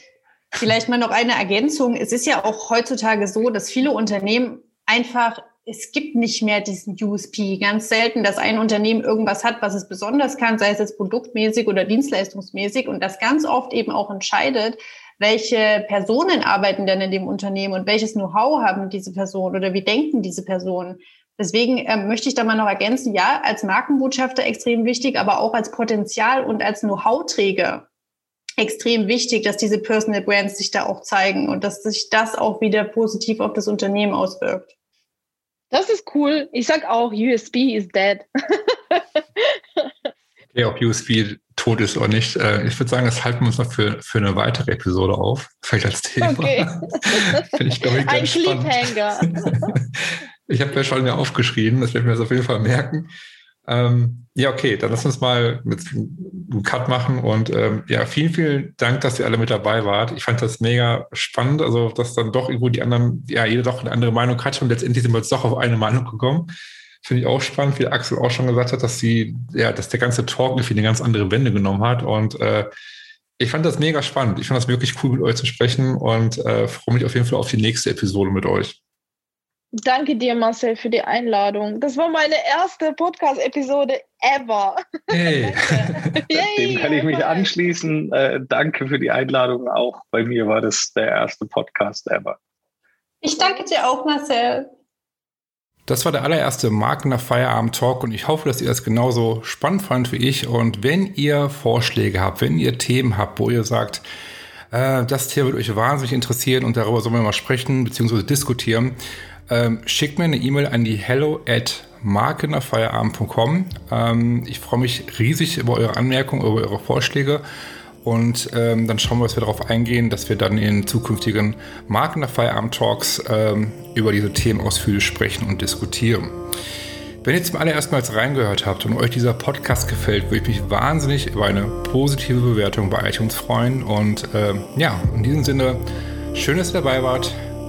vielleicht mal noch eine Ergänzung. Es ist ja auch heutzutage so, dass viele Unternehmen einfach es gibt nicht mehr diesen USP. Ganz selten, dass ein Unternehmen irgendwas hat, was es besonders kann, sei es jetzt produktmäßig oder dienstleistungsmäßig und das ganz oft eben auch entscheidet, welche Personen arbeiten denn in dem Unternehmen und welches Know-how haben diese Personen oder wie denken diese Personen. Deswegen ähm, möchte ich da mal noch ergänzen, ja, als Markenbotschafter extrem wichtig, aber auch als Potenzial und als Know-how-Träger extrem wichtig, dass diese Personal Brands sich da auch zeigen und dass sich das auch wieder positiv auf das Unternehmen auswirkt.
Das ist cool. Ich sag auch, USB is dead.
Ja, ob USB tot ist oder nicht. Äh, ich würde sagen, das halten wir uns noch für, für eine weitere Episode auf. Vielleicht als Thema. Okay. Finde ich, glaube ich, ganz Ein Cliffhanger. ich habe ja schon ja aufgeschrieben, das werden wir jetzt auf jeden Fall merken. Ähm, ja, okay, dann lass uns mal mit einen Cut machen und ähm, ja, vielen, vielen Dank, dass ihr alle mit dabei wart. Ich fand das mega spannend, also dass dann doch irgendwo die anderen, ja, jeder doch eine andere Meinung hat und letztendlich sind wir jetzt doch auf eine Meinung gekommen. Finde ich auch spannend, wie Axel auch schon gesagt hat, dass sie, ja, dass der ganze Talk irgendwie eine ganz andere Wende genommen hat. Und äh, ich fand das mega spannend. Ich fand das wirklich cool, mit euch zu sprechen und äh, freue mich auf jeden Fall auf die nächste Episode mit euch.
Danke dir, Marcel, für die Einladung. Das war meine erste Podcast-Episode ever.
Hey. Dem kann ich mich anschließen. Äh, danke für die Einladung. Auch bei mir war das der erste Podcast ever.
Ich danke dir auch, Marcel.
Das war der allererste Marken nach Feierabend Talk und ich hoffe, dass ihr das genauso spannend fand wie ich. Und wenn ihr Vorschläge habt, wenn ihr Themen habt, wo ihr sagt, äh, das Thema wird euch wahnsinnig interessieren und darüber sollen wir mal sprechen bzw. diskutieren, ähm, schickt mir eine E-Mail an die hello at markenachfeierabend.com. Ähm, ich freue mich riesig über eure Anmerkungen, über eure Vorschläge und ähm, dann schauen wir, dass wir darauf eingehen, dass wir dann in zukünftigen Marken nach Feierabend Talks ähm, über diese Themen ausführlich sprechen und diskutieren. Wenn ihr zum allerersten Mal reingehört habt und euch dieser Podcast gefällt, würde ich mich wahnsinnig über eine positive Bewertung bei iTunes freuen. Und äh, ja, in diesem Sinne, schön, dass ihr dabei wart